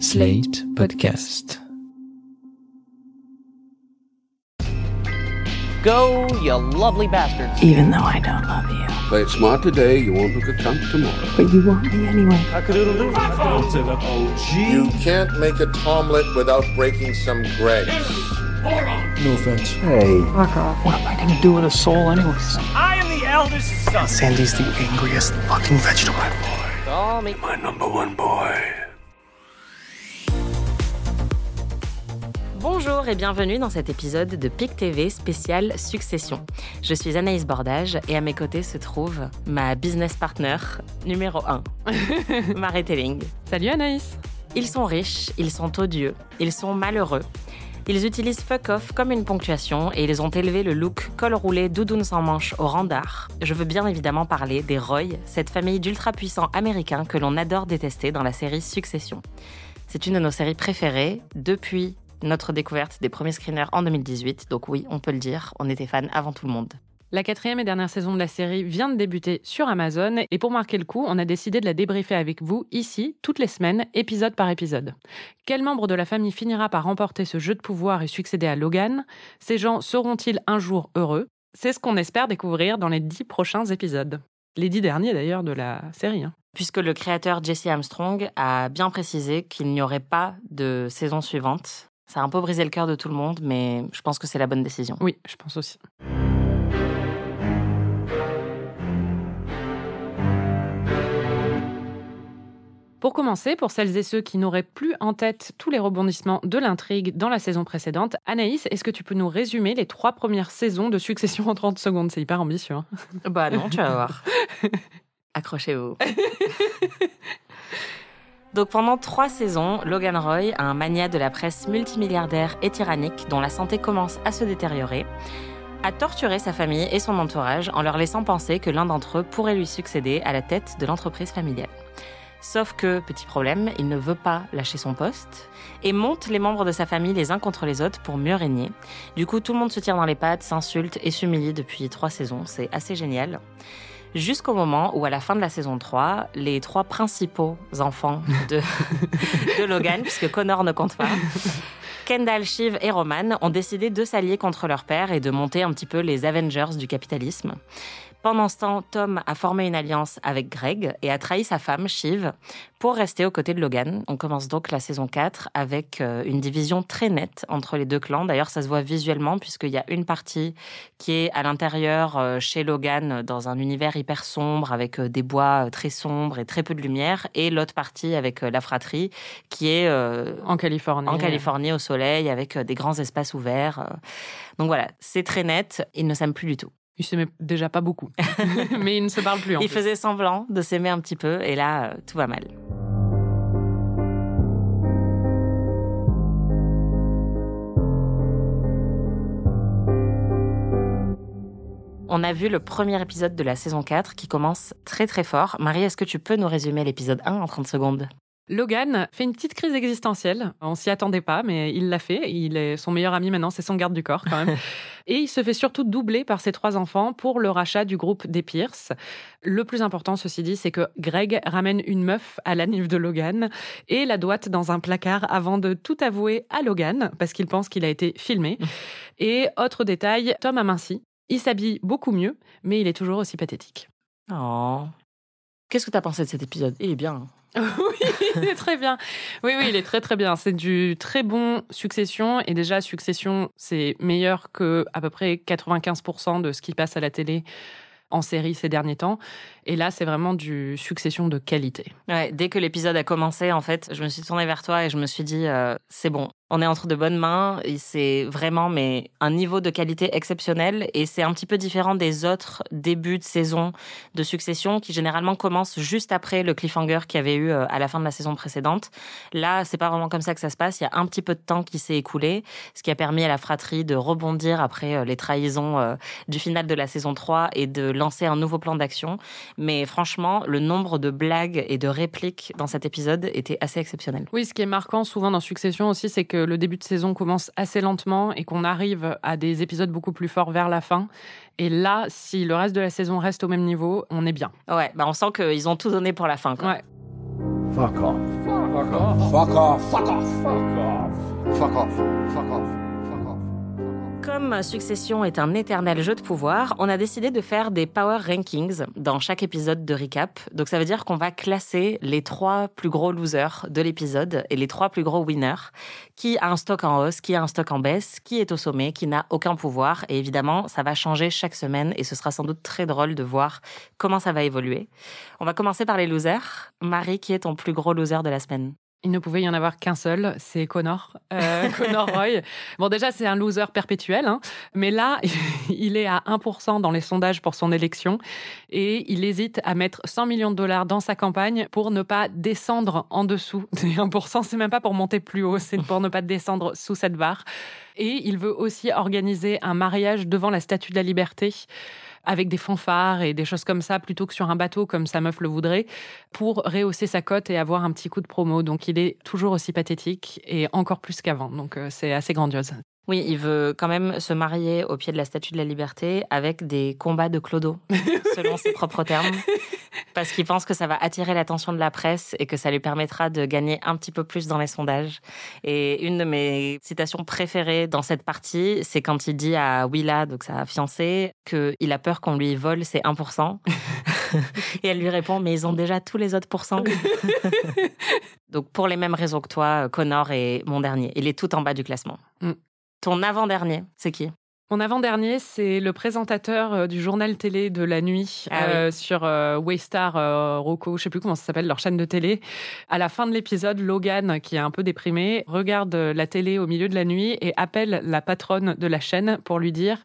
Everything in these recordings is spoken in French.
Slate Podcast. Go, you lovely bastards. even though I don't love you. Play it smart today, you won't look a cunt tomorrow. But you want me anyway. You can't make a tomlet without breaking some grapes. No offense. Fuck off. What am I gonna do with a soul anyways? I am the eldest son. Sandy's the angriest fucking vegetable. Boy. Call me. My number one boy. Bonjour et bienvenue dans cet épisode de PIC TV spécial Succession. Je suis Anaïs Bordage et à mes côtés se trouve ma business partner numéro 1, Marie Telling. Salut Anaïs Ils sont riches, ils sont odieux, ils sont malheureux. Ils utilisent fuck off comme une ponctuation et ils ont élevé le look col roulé doudoune sans manche au rang d'art. Je veux bien évidemment parler des Roy, cette famille d'ultra puissants américains que l'on adore détester dans la série Succession. C'est une de nos séries préférées depuis notre découverte des premiers screeners en 2018, donc oui, on peut le dire, on était fans avant tout le monde. La quatrième et dernière saison de la série vient de débuter sur Amazon et pour marquer le coup, on a décidé de la débriefer avec vous ici, toutes les semaines, épisode par épisode. Quel membre de la famille finira par remporter ce jeu de pouvoir et succéder à Logan? Ces gens seront-ils un jour heureux? C'est ce qu'on espère découvrir dans les dix prochains épisodes. Les dix derniers d'ailleurs de la série. hein. Puisque le créateur Jesse Armstrong a bien précisé qu'il n'y aurait pas de saison suivante. Ça a un peu brisé le cœur de tout le monde, mais je pense que c'est la bonne décision. Oui, je pense aussi. Pour commencer, pour celles et ceux qui n'auraient plus en tête tous les rebondissements de l'intrigue dans la saison précédente, Anaïs, est-ce que tu peux nous résumer les trois premières saisons de Succession en 30 secondes? C'est hyper ambitieux. hein. Bah non, tu vas voir. Accrochez-vous. Donc pendant trois saisons, Logan Roy, un mania de la presse multimilliardaire et tyrannique dont la santé commence à se détériorer, a torturé sa famille et son entourage en leur laissant penser que l'un d'entre eux pourrait lui succéder à la tête de l'entreprise familiale. Sauf que, petit problème, il ne veut pas lâcher son poste et monte les membres de sa famille les uns contre les autres pour mieux régner. Du coup, tout le monde se tire dans les pattes, s'insulte et s'humilie depuis trois saisons. C'est assez génial. Jusqu'au moment où, à la fin de la saison 3, les trois principaux enfants de, de Logan, puisque Connor ne compte pas, Kendall, Shiv et Roman ont décidé de s'allier contre leur père et de monter un petit peu les Avengers du capitalisme. Pendant ce temps, Tom a formé une alliance avec Greg et a trahi sa femme, Shiv, pour rester aux côtés de Logan. On commence donc la saison 4 avec euh, une division très nette entre les deux clans. D'ailleurs, ça se voit visuellement puisqu'il y a une partie qui est à l'intérieur euh, chez Logan dans un univers hyper sombre avec euh, des bois très sombres et très peu de lumière et l'autre partie avec la fratrie qui est En Californie. en Californie au soleil avec des grands espaces ouverts. Donc voilà, c'est très net. Ils ne s'aiment plus du tout. Il s'aimait déjà pas beaucoup. Mais il ne se parle plus en Ils plus. faisaient semblant de s'aimer un petit peu et là, euh, tout va mal. On a vu le premier épisode de la saison 4 qui commence très très fort. Marie, est-ce que tu peux nous résumer l'épisode 1 en 30 secondes? Logan fait une petite crise existentielle. On s'y attendait pas, mais il l'a fait. Il est son meilleur ami maintenant, c'est son garde du corps quand même. Et il se fait surtout doubler par ses trois enfants pour le rachat du groupe des Pierce. Le plus important, ceci dit, c'est que Greg ramène une meuf à la de Logan et la doite dans un placard avant de tout avouer à Logan parce qu'il pense qu'il a été filmé. Et autre détail, Tom a minci. Il s'habille beaucoup mieux, mais il est toujours aussi pathétique. Oh. Qu'est-ce que tu as pensé de cet épisode? Il est bien. oui, il est très bien. Oui, oui, il est très très bien. C'est du très bon Succession et déjà Succession, c'est meilleur que à peu près 95% de ce qui passe à la télé en série ces derniers temps. Et là, c'est vraiment du Succession de qualité. Dès que l'épisode a commencé, en fait, je me suis tournée vers toi et je me suis dit, euh, c'est bon, on est entre de bonnes mains. C'est vraiment mais un niveau de qualité exceptionnel et c'est un petit peu différent des autres débuts de saison de Succession qui généralement commencent juste après le cliffhanger qu'il y avait eu euh, à la fin de la saison précédente. Là, c'est pas vraiment comme ça que ça se passe. Il y a un petit peu de temps qui s'est écoulé, ce qui a permis à la fratrie de rebondir après euh, les trahisons du final de la saison 3 et de lancer un nouveau plan d'action. Mais franchement, le nombre de blagues et de répliques dans cet épisode était assez exceptionnel. Oui, ce qui est marquant souvent dans Succession aussi, c'est que le début de saison commence assez lentement et qu'on arrive à des épisodes beaucoup plus forts vers la fin. Et là, si le reste de la saison reste au même niveau, on est bien. Ouais, bah on sent qu'ils ont tout donné pour la fin. Quoi. Ouais. Fuck off. Fuck off. Fuck off. Fuck off. Fuck off. Fuck off. Fuck off. Comme Succession est un éternel jeu de pouvoir, on a décidé de faire des Power Rankings dans chaque épisode de recap. Donc ça veut dire qu'on va classer les trois plus gros losers de l'épisode et les trois plus gros winners. Qui a un stock en hausse, qui a un stock en baisse, qui est au sommet, qui n'a aucun pouvoir. Et évidemment, ça va changer chaque semaine et ce sera sans doute très drôle de voir comment ça va évoluer. On va commencer par les losers. Marie, qui est ton plus gros loser de la semaine? Il ne pouvait y en avoir qu'un seul, c'est Connor, euh, Connor Roy. Bon, déjà, c'est un loser perpétuel, hein, mais là, il est à 1% dans les sondages pour son élection et il hésite à mettre 100 millions de dollars dans sa campagne pour ne pas descendre en dessous des 1%. C'est même pas pour monter plus haut, c'est pour ne pas descendre sous cette barre. Et il veut aussi organiser un mariage devant la Statue de la Liberté avec des fanfares et des choses comme ça, plutôt que sur un bateau comme sa meuf le voudrait, pour rehausser sa cote et avoir un petit coup de promo. Donc il est toujours aussi pathétique et encore plus qu'avant. Donc euh, c'est assez grandiose. Oui, il veut quand même se marier au pied de la Statue de la Liberté avec des combats de clodo, selon ses propres termes, parce qu'il pense que ça va attirer l'attention de la presse et que ça lui permettra de gagner un petit peu plus dans les sondages. Et une de mes citations préférées dans cette partie, c'est quand il dit à Willa, donc sa fiancée, qu'il a peur qu'on lui vole ses 1%. et elle lui répond, mais ils ont déjà tous les autres pourcents. donc pour les mêmes raisons que toi, Connor est mon dernier. Il est tout en bas du classement. Mm. Ton avant-dernier, c'est qui? Mon avant-dernier, c'est le présentateur euh, du journal télé de la nuit Ah euh, sur euh, Waystar, euh, Rocco, je sais plus comment ça s'appelle, leur chaîne de télé. À la fin de l'épisode, Logan, qui est un peu déprimé, regarde la télé au milieu de la nuit et appelle la patronne de la chaîne pour lui dire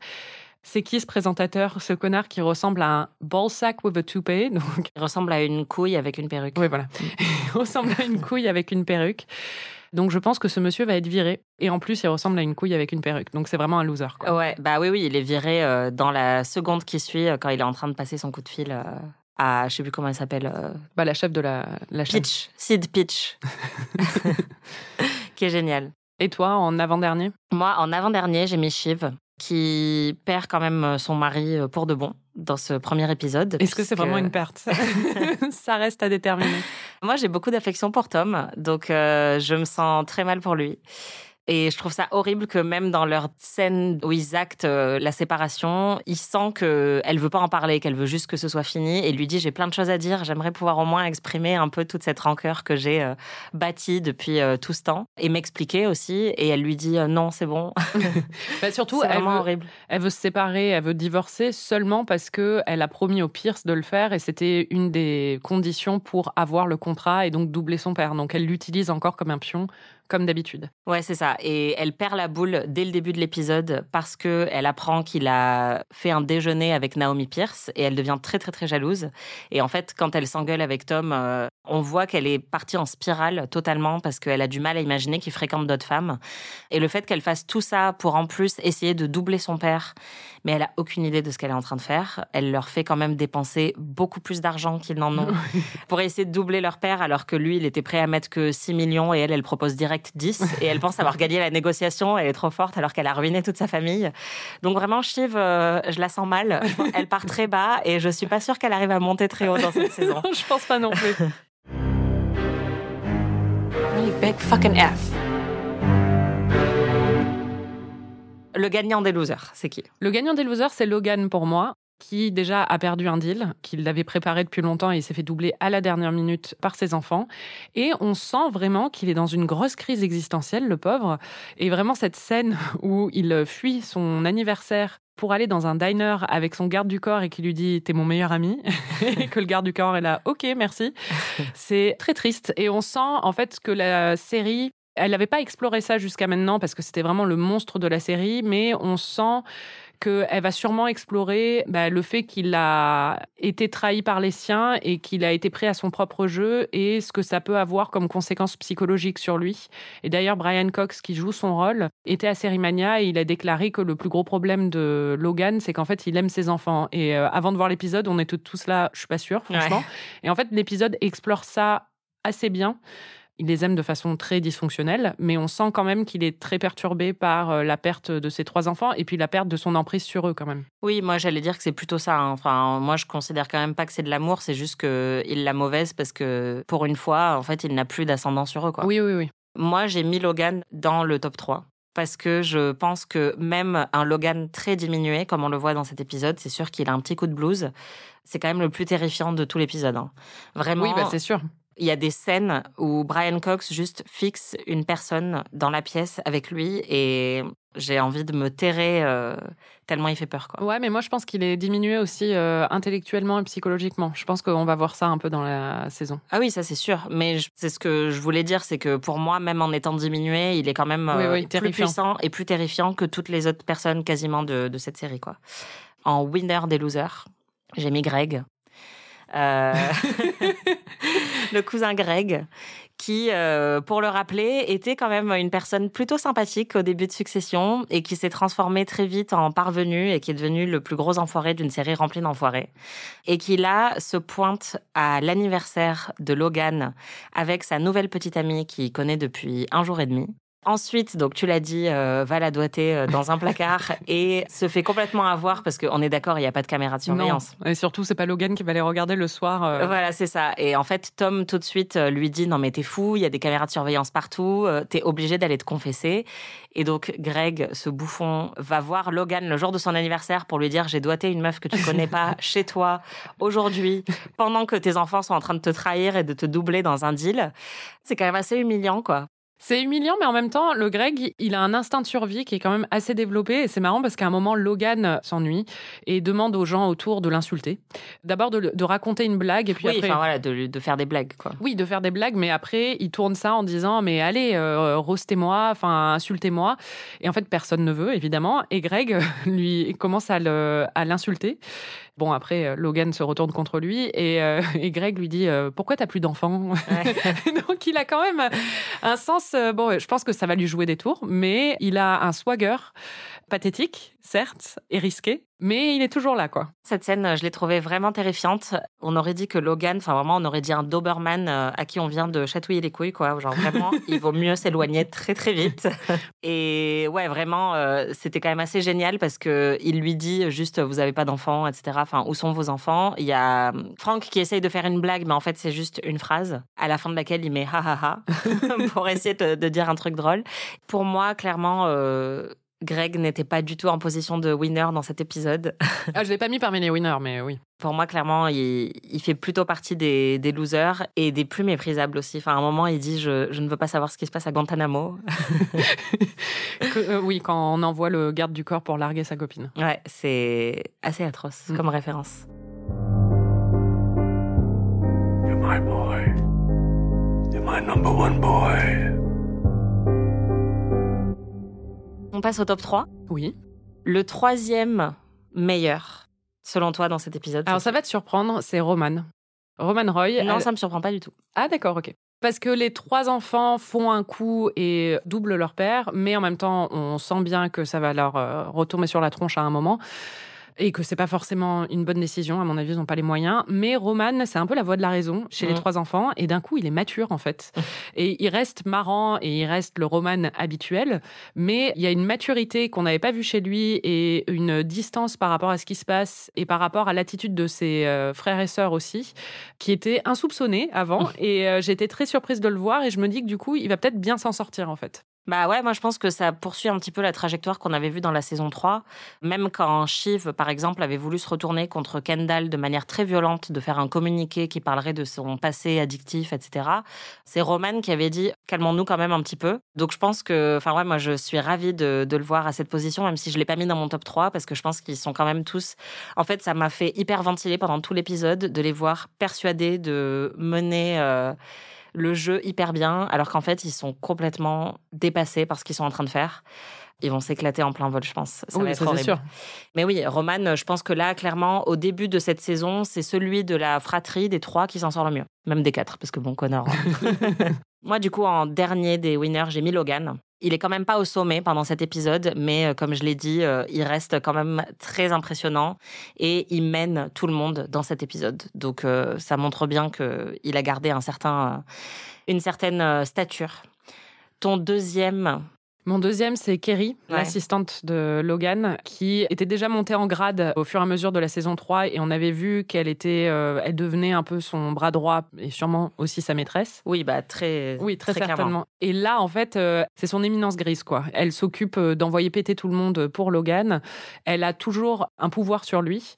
c'est qui ce présentateur, ce connard qui ressemble à un ball sack with a toupee Donc, Il ressemble à une couille avec une perruque. oui, voilà. Il ressemble à une couille avec une perruque. Donc, je pense que ce monsieur va être viré. Et en plus, il ressemble à une couille avec une perruque. Donc, c'est vraiment un loser. Quoi. Ouais, bah oui, oui, il est viré euh, dans la seconde qui suit euh, quand il est en train de passer son coup de fil euh, à, je sais plus comment elle s'appelle, Bah, la chef de la, la chaîne. Pitch, Sid Pitch, qui est génial. Et toi, en avant-dernier? Moi, en avant-dernier, j'ai mis Shiv, qui perd quand même euh, son mari euh, pour de bon dans ce premier épisode. Est-ce que c'est vraiment une perte Ça reste à déterminer. Moi, j'ai beaucoup d'affection pour Tom, donc euh, je me sens très mal pour lui. Et je trouve ça horrible que même dans leur scène où ils actent euh, la séparation, il sent que elle veut pas en parler, qu'elle veut juste que ce soit fini. Et lui dit j'ai plein de choses à dire, j'aimerais pouvoir au moins exprimer un peu toute cette rancœur que j'ai euh, bâtie depuis euh, tout ce temps et m'expliquer aussi. Et elle lui dit non c'est bon. Bah, surtout, elle veut, horrible. elle veut se séparer, elle veut divorcer seulement parce que elle a promis au Pierce de le faire et c'était une des conditions pour avoir le contrat et donc doubler son père. Donc elle l'utilise encore comme un pion, comme d'habitude. Ouais, c'est ça. Et elle perd la boule dès le début de l'épisode parce que elle apprend qu'il a fait un déjeuner avec Naomi Pierce et elle devient très très très jalouse. Et en fait, quand elle s'engueule avec Tom, euh, on voit qu'elle est partie en spirale totalement parce qu'elle a du mal à imaginer qu'il fréquente d'autres femmes. Et le fait qu'elle fasse tout ça pour en plus essayer de doubler son père, mais elle a aucune idée de ce qu'elle est en train de faire. Elle leur fait quand même dépenser beaucoup plus d'argent qu'ils n'en ont pour essayer de doubler leur père alors que lui, il était prêt à mettre que 6 millions et elle, elle propose direct 10 et elle pense avoir gagné la négociation. Elle est trop forte alors qu'elle a ruiné toute sa famille. Donc vraiment, Shiv, euh, je la sens mal. Elle part très bas et je suis pas sûre qu'elle arrive à monter très haut dans cette saison. Je pense pas non plus. Really big fucking F. Le gagnant des losers, c'est qui? Le gagnant des losers, c'est Logan pour moi, qui déjà a perdu un deal qu'il avait préparé depuis longtemps et il s'est fait doubler à la dernière minute par ses enfants. Et on sent vraiment qu'il est dans une grosse crise existentielle, le pauvre. Et vraiment cette scène où il fuit son anniversaire pour aller dans un diner avec son garde du corps et qui lui dit t'es mon meilleur ami et que le garde du corps est là ok merci c'est très triste et on sent en fait que la série elle n'avait pas exploré ça jusqu'à maintenant parce que c'était vraiment le monstre de la série, mais on sent qu'elle va sûrement explorer bah, le fait qu'il a été trahi par les siens et qu'il a été pris à son propre jeu et ce que ça peut avoir comme conséquences psychologiques sur lui. Et d'ailleurs, Brian Cox, qui joue son rôle, était à Sérimania et il a déclaré que le plus gros problème de Logan, c'est qu'en fait, il aime ses enfants. Et euh, avant de voir l'épisode, on était tous là, je suis pas sûre, franchement. Ouais. Et en fait, l'épisode explore ça assez bien. Il les aime de façon très dysfonctionnelle, mais on sent quand même qu'il est très perturbé par euh, la perte de ses trois enfants et puis la perte de son emprise sur eux quand même. Oui, moi j'allais dire que c'est plutôt ça. hein. Enfin, moi je considère quand même pas que c'est de l'amour, c'est juste qu'il l'a mauvaise parce que pour une fois, en fait, il n'a plus d'ascendant sur eux. Quoi. Oui, oui, oui. Moi j'ai mis Logan dans le top 3 parce que je pense que même un Logan très diminué, comme on le voit dans cet épisode, c'est sûr qu'il a un petit coup de blues. C'est quand même le plus terrifiant de tout l'épisode. hein. Vraiment, Oui, bah, c'est sûr. Il y a des scènes où Brian Cox juste fixe une personne dans la pièce avec lui et j'ai envie de me terrer euh, tellement il fait peur. Quoi. Ouais, mais moi je pense qu'il est diminué aussi euh, intellectuellement et psychologiquement. Je pense qu'on va voir ça un peu dans la saison. Ah oui, ça c'est sûr. Mais je- c'est ce que je voulais dire, c'est que pour moi, même en étant diminué, il est quand même euh, oui, plus terrifiant. puissant et plus terrifiant que toutes les autres personnes quasiment de, de cette série. Quoi. En winner des losers, j'ai mis Greg. Euh, le cousin Greg, qui, euh, pour le rappeler, était quand même une personne plutôt sympathique au début de Succession et qui s'est transformé très vite en parvenu et qui est devenu le plus gros enfoiré d'une série remplie d'enfoirés. Et qui là se pointe à l'anniversaire de Logan avec sa nouvelle petite amie qu'il connaît depuis un jour et demi. Ensuite, donc tu l'as dit, euh, va la doiter euh, dans un placard et se fait complètement avoir parce qu'on est d'accord, il n'y a pas de caméra de surveillance. Non. Et surtout, c'est pas Logan qui va les regarder le soir. euh. Voilà, c'est ça. Et en fait, Tom, tout de suite, euh, lui dit Non, mais t'es fou, il y a des caméras de surveillance partout, t'es obligé d'aller te confesser. Et donc, Greg, ce bouffon, va voir Logan le jour de son anniversaire pour lui dire J'ai doigté une meuf que tu connais pas chez toi aujourd'hui, pendant que tes enfants sont en train de te trahir et de te doubler dans un deal. C'est quand même assez humiliant, quoi. C'est humiliant, mais en même temps, le Greg, il a un instinct de survie qui est quand même assez développé. Et c'est marrant parce qu'à un moment, Logan s'ennuie et demande aux gens autour de l'insulter. D'abord de, raconter une blague et puis oui, après. enfin voilà, de, de faire des blagues, quoi. Oui, de faire des blagues, mais après, il tourne ça en disant Mais allez, euh, roastez-moi, enfin, insultez-moi. Et en fait, personne ne veut, évidemment. Et Greg lui commence à l'insulter. Bon, après, euh, Logan se retourne contre lui et, euh, et Greg lui dit euh, Pourquoi t'as plus d'enfants? Donc, il a quand même un sens. euh, bon, je pense que ça va lui jouer des tours, mais il a un swagger pathétique, certes, et risqué, mais il est toujours là, quoi. Cette scène, je l'ai trouvée vraiment terrifiante. On aurait dit que Logan, enfin vraiment, on aurait dit un Doberman euh, à qui on vient de chatouiller les couilles, quoi. Genre vraiment, il vaut mieux s'éloigner très très vite. Et ouais, vraiment, euh, c'était quand même assez génial parce que il lui dit juste, vous avez pas d'enfants, etc. Enfin, où sont vos enfants? Il y a euh, Frank qui essaye de faire une blague, mais en fait, c'est juste une phrase à la fin de laquelle il met ha ha ha pour essayer de, de dire un truc drôle. Pour moi, clairement. euh, Greg n'était pas du tout en position de winner dans cet épisode. Ah, je l'ai pas mis parmi les winners, mais oui. Pour moi, clairement, il, il fait plutôt partie des, des losers et des plus méprisables aussi. Enfin, à un moment, il dit je, je ne veux pas savoir ce qui se passe à Guantanamo. Que- euh, oui, quand on envoie le garde du corps pour larguer sa copine. Ouais, c'est assez atroce Mm. comme référence. You're my boy. You're my number one boy. On passe au top 3. Oui. Le troisième meilleur, selon toi, dans cet épisode. Alors ça va te surprendre, c'est Roman. Roman Roy. Non, elle- ça me surprend pas du tout. Ah d'accord, ok. Parce que les trois enfants font un coup et doublent leur père, mais en même temps, on sent bien que ça va leur euh, retomber sur la tronche à un moment. Et que c'est pas forcément une bonne décision, à mon avis, ils n'ont pas les moyens. Mais Roman, c'est un peu la voix de la raison chez les trois enfants. Et d'un coup, il est mature, en fait. Et il reste marrant et il reste le Roman habituel. Mais il y a une maturité qu'on n'avait pas vue chez lui et une distance par rapport à ce qui se passe et par rapport à l'attitude de ses euh, frères et sœurs aussi, qui était insoupçonnée avant. et euh, été très surprise de le voir et je me dis que du coup, il va peut-être bien s'en sortir, en fait. Bah ouais, moi je pense que ça poursuit un petit peu la trajectoire qu'on avait vue dans la saison 3. Même quand Shiv, par exemple, avait voulu se retourner contre Kendall de manière très violente, de faire un communiqué qui parlerait de son passé addictif, etc. C'est Roman qui avait dit calmons-nous quand même un petit peu. Donc je pense que, enfin ouais, moi je suis ravie de, le voir à cette position, même si je l'ai pas mis dans mon top 3, parce que je pense qu'ils sont quand même tous. En fait, ça m'a fait hyper ventiler pendant tout l'épisode de les voir persuadés de mener. euh, le jeu hyper bien, alors qu'en fait, ils sont complètement dépassés par ce qu'ils sont en train de faire. Ils vont s'éclater en plein vol, je pense. Ça va être ça, c'est horrible. sûr. Mais oui, Roman, je pense que là, clairement, au début de cette saison, c'est celui de la fratrie des trois qui s'en sort le mieux. Même des quatre, parce que bon, Connor. hein. Moi, du coup, en dernier des winners, j'ai mis Logan. Il est quand même pas au sommet pendant cet épisode, mais euh, comme je l'ai dit, euh, il reste quand même très impressionnant et il mène tout le monde dans cet épisode. Donc euh, ça montre bien qu'il a gardé un certain, une certaine stature. Ton deuxième mon deuxième, c'est Kerry, Ouais. l'assistante de Logan, qui était déjà montée en grade au fur et à mesure de la saison 3 et on avait vu qu'elle était, euh, elle devenait un peu son bras droit et sûrement aussi sa maîtresse. Oui, bah très, Oui, très, certainement. Et là, en fait, euh, c'est son éminence grise, quoi. Elle s'occupe euh, d'envoyer péter tout le monde pour Logan. Elle a toujours un pouvoir sur lui.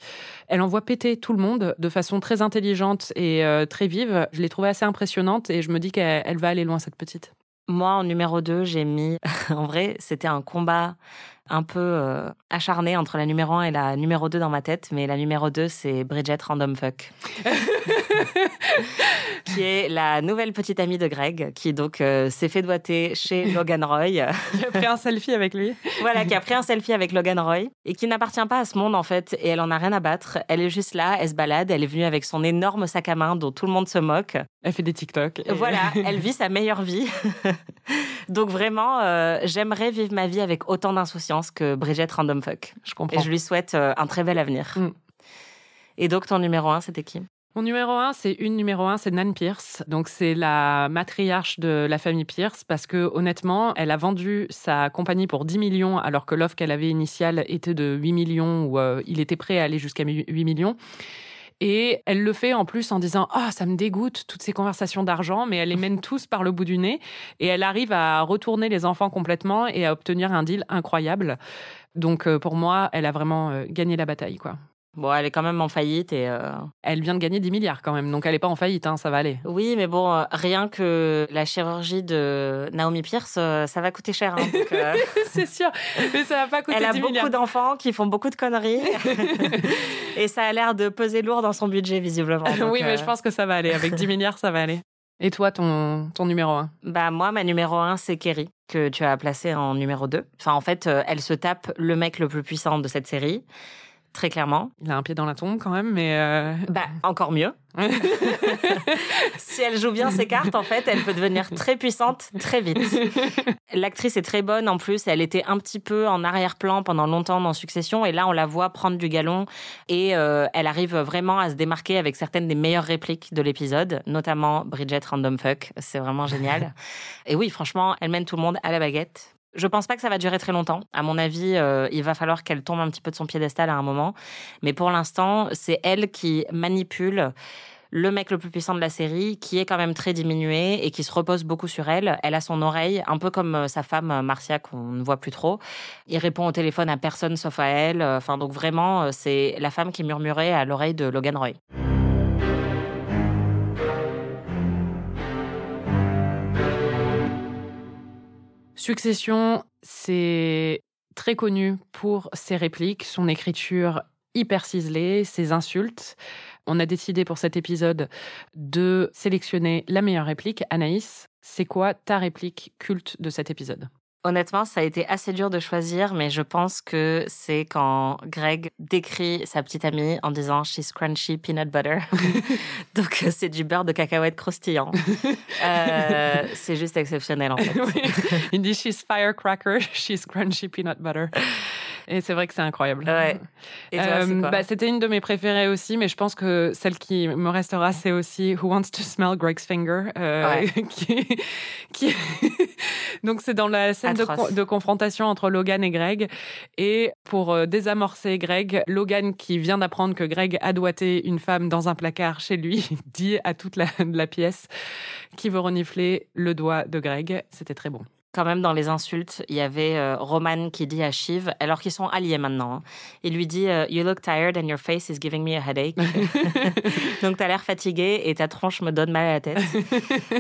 Elle envoie péter tout le monde de façon très intelligente et euh, très vive. Je l'ai trouvée assez impressionnante et je me dis qu'elle elle va aller loin, cette petite. Moi, en numéro 2, j'ai mis. en vrai, c'était un combat un peu euh, acharné entre la numéro 1 et la numéro 2 dans ma tête, mais la numéro 2, c'est Bridget Random Fuck. qui est la nouvelle petite amie de Greg, qui donc euh, s'est fait doigter chez Logan Roy. J'ai pris un selfie avec lui. voilà, qui a pris un selfie avec Logan Roy et qui n'appartient pas à ce monde en fait, et elle en a rien à battre. Elle est juste là, elle se balade, elle est venue avec son énorme sac à main dont tout le monde se moque. Elle fait des TikTok. et- Voilà, elle vit sa meilleure vie. Donc vraiment, euh, j'aimerais vivre ma vie avec autant d'insouciance que Bridget Random Fuck. Je comprends. Et je lui souhaite euh, un très bel avenir. Mm. Et donc ton numéro un, c'était qui? Mon numéro un, c'est une numéro un, c'est Nan Pierce. Donc c'est la matriarche de la famille Pierce parce que honnêtement, elle a vendu sa compagnie pour 10 millions alors que l'offre qu'elle avait initiale était de 8 millions ou euh, il était prêt à aller jusqu'à 8 millions. Et elle le fait en plus en disant ah ça me dégoûte toutes ces conversations d'argent, mais elle les mène tous par le bout du nez et elle arrive à retourner les enfants complètement et à obtenir un deal incroyable. Donc euh, pour moi, elle a vraiment euh, gagné la bataille quoi. Bon, elle est quand même en faillite et euh, Elle vient de gagner 10 milliards quand même, donc elle n'est pas en faillite, hein, ça va aller. oui, mais bon, euh, rien que la chirurgie de Naomi Pierce, euh, ça va coûter cher. hein. C'est sûr, mais ça va pas coûter elle a 10 beaucoup d'enfants qui font beaucoup de conneries et ça a l'air de peser lourd dans son budget visiblement. Donc, oui, mais je pense que ça va aller. Avec 10 milliards, ça va aller. Et toi, ton, ton numéro 1 Bah moi, ma numéro un, c'est Kerry, que tu as placé en numéro 2. Enfin, en fait, elle se tape le mec le plus puissant de cette série, très clairement. Il a un pied dans la tombe quand même, mais... euh, Bah, encore mieux. si elle joue bien ses cartes, en fait, elle peut devenir très puissante très vite. L'actrice est très bonne en plus. Elle était un petit peu en arrière-plan pendant longtemps dans Succession, et là, on la voit prendre du galon et euh, elle arrive vraiment à se démarquer avec certaines des meilleures répliques de l'épisode, notamment Bridget Random Fuck. C'est vraiment génial. et oui, franchement, elle mène tout le monde à la baguette. Je pense pas que ça va durer très longtemps. À mon avis, euh, il va falloir qu'elle tombe un petit peu de son piédestal à un moment. Mais pour l'instant, c'est elle qui manipule le mec le plus puissant de la série, qui est quand même très diminué et qui se repose beaucoup sur elle. Elle a son oreille, un peu comme euh, sa femme euh, Marcia qu'on ne voit plus trop. Il répond au téléphone à personne sauf à elle. Enfin, donc vraiment, c'est la femme qui murmurait à l'oreille de Logan Roy. Succession, c'est très connu pour ses répliques, son écriture hyper ciselée, ses insultes. On a décidé pour cet épisode de sélectionner la meilleure réplique. Anaïs, c'est quoi ta réplique culte de cet épisode? Honnêtement, ça a été assez dur de choisir, mais je pense que c'est quand Greg décrit sa petite amie en disant She's crunchy peanut butter. Donc, euh, c'est du beurre de cacahuète croustillant. Euh, c'est juste exceptionnel, en fait. Il dit she's firecracker, she's crunchy peanut butter. Et c'est vrai que c'est incroyable. Ouais. Euh, bah, C'était une de mes préférées aussi, mais je pense que celle qui me restera, c'est aussi Who Wants to Smell Greg's Finger. euh, qui, qui... Donc, c'est dans la scène de, confrontation entre Logan et Greg. Et pour euh, désamorcer Greg, Logan, qui vient d'apprendre que Greg a doigté une femme dans un placard chez lui, dit à toute la, la pièce qui veut renifler le doigt de Greg. C'était très bon. Quand même, dans les insultes, il y avait euh, Roman qui dit à Shiv, alors qu'ils sont alliés maintenant, hein, il lui dit euh, You look tired and your face is giving me a headache. Donc, t'as l'air fatigué et ta tronche me donne mal à la tête.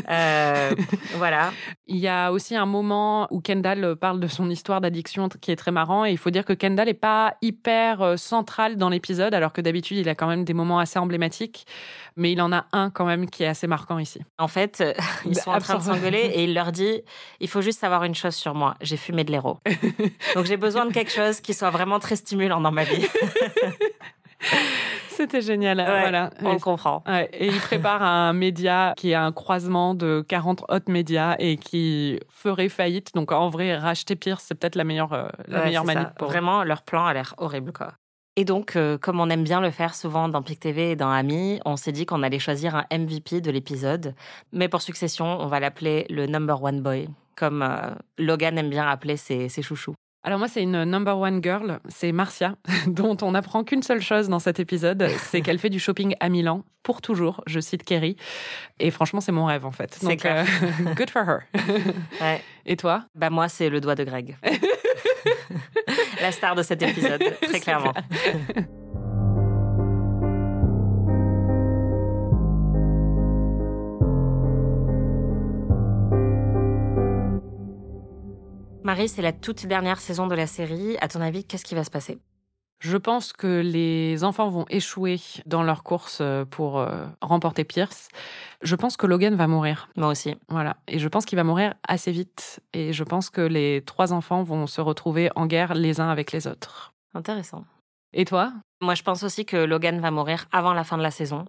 Euh, voilà. Il y a aussi un moment où Kendall parle de son histoire d'addiction qui est très marrant et il faut dire que Kendall est pas hyper euh, central dans l'épisode alors que d'habitude il a quand même des moments assez emblématiques mais il en a un quand même qui est assez marquant ici. En fait, euh, ils Bah, sont en train de s'engueuler et il leur dit il faut juste savoir une chose sur moi, j'ai fumé de l'héros. Donc j'ai besoin de quelque chose qui soit vraiment très stimulant dans ma vie. C'était génial. voilà. On le comprend. Ouais, et il prépare un média qui est un croisement de 40 autres médias et qui ferait faillite. Donc en vrai, racheter Pierce, c'est peut-être la meilleure, euh, la Ouais, meilleure manip pour Vraiment, leur plan a l'air horrible, quoi. Et donc, euh, comme on aime bien le faire souvent dans PIC TV et dans Ami, on s'est dit qu'on allait choisir un MVP de l'épisode. Mais pour Succession, on va l'appeler le number one boy, comme euh, Logan aime bien appeler ses, ses chouchous. Alors moi, c'est une number one girl, c'est Marcia, dont on n'apprend qu'une seule chose dans cet épisode, c'est qu'elle fait du shopping à Milan pour toujours. Je cite Kerry. Et franchement, c'est mon rêve en fait. C'est clair. euh, good for her. Ouais. Et toi? Bah moi, c'est le doigt de Greg. La star de cet épisode, très clairement. Marie, c'est la toute dernière saison de la série. À ton avis, qu'est-ce qui va se passer? Je pense que les enfants vont échouer dans leur course euh, pour euh, remporter Pierce. Je pense que Logan va mourir. Moi aussi. Voilà. Et je pense qu'il va mourir assez vite. Et je pense que les trois enfants vont se retrouver en guerre les uns avec les autres. Intéressant. Et toi? Moi, je pense aussi que Logan va mourir avant la fin de la saison.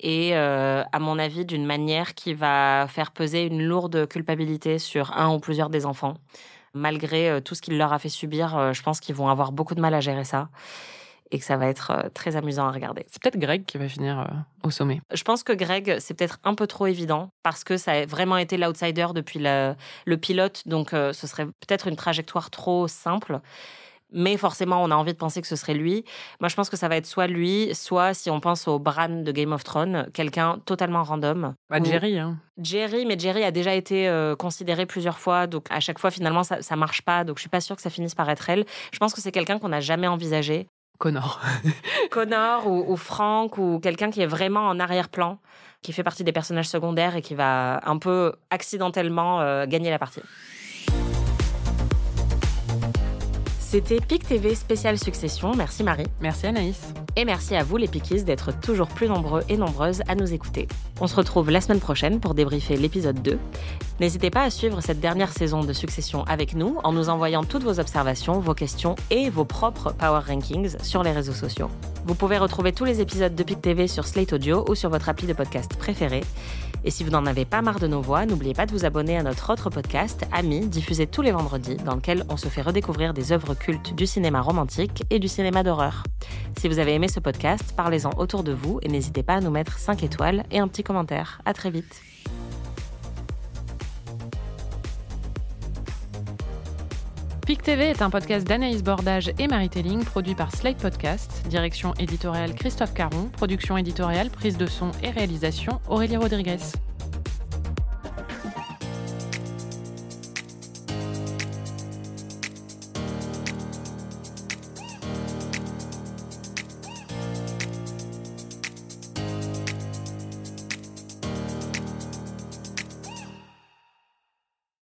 Et euh, à mon avis, d'une manière qui va faire peser une lourde culpabilité sur un ou plusieurs des enfants. Malgré euh, tout ce qu'il leur a fait subir, euh, je pense qu'ils vont avoir beaucoup de mal à gérer ça. Et que ça va être euh, très amusant à regarder. C'est peut-être Greg qui va finir euh, au sommet. Je pense que Greg, c'est peut-être un peu trop évident parce que ça a vraiment été l'outsider depuis le, le pilote. Donc, euh, ce serait peut-être une trajectoire trop simple. Mais forcément, on a envie de penser que ce serait lui. Moi, je pense que ça va être soit lui, soit si on pense au Bran de Game of Thrones, quelqu'un totalement random. Bah, Jerry, hein. Jerry, mais Jerry a déjà été euh, considéré plusieurs fois, donc à chaque fois finalement ça, ça marche pas, donc je suis pas sûre que ça finisse par être elle. Je pense que c'est quelqu'un qu'on n'a jamais envisagé, Connor. Connor ou, ou Frank ou quelqu'un qui est vraiment en arrière-plan, qui fait partie des personnages secondaires et qui va un peu accidentellement euh, gagner la partie. C'était PIC TV spécial Succession. Merci Marie. Merci Anaïs. Et merci à vous les Pikis d'être toujours plus nombreux et nombreuses à nous écouter. On se retrouve la semaine prochaine pour débriefer l'épisode 2. N'hésitez pas à suivre cette dernière saison de Succession avec nous en nous envoyant toutes vos observations, vos questions et vos propres Power Rankings sur les réseaux sociaux. Vous pouvez retrouver tous les épisodes de PIC TV sur Slate Audio ou sur votre appli de podcast préféré. Et si vous n'en avez pas marre de nos voix, n'oubliez pas de vous abonner à notre autre podcast, Ami, diffusé tous les vendredis, dans lequel on se fait redécouvrir des œuvres cultes du cinéma romantique et du cinéma d'horreur. Si vous avez aimé ce podcast, parlez-en autour de vous et n'hésitez pas à nous mettre 5 étoiles et un petit commentaire. À très vite. PIC TV est un podcast d'Anaïs Bordage et Marie Telling, produit par Slate Podcast, direction éditoriale Christophe Caron, production éditoriale, prise de son et réalisation Aurélie Rodriguez.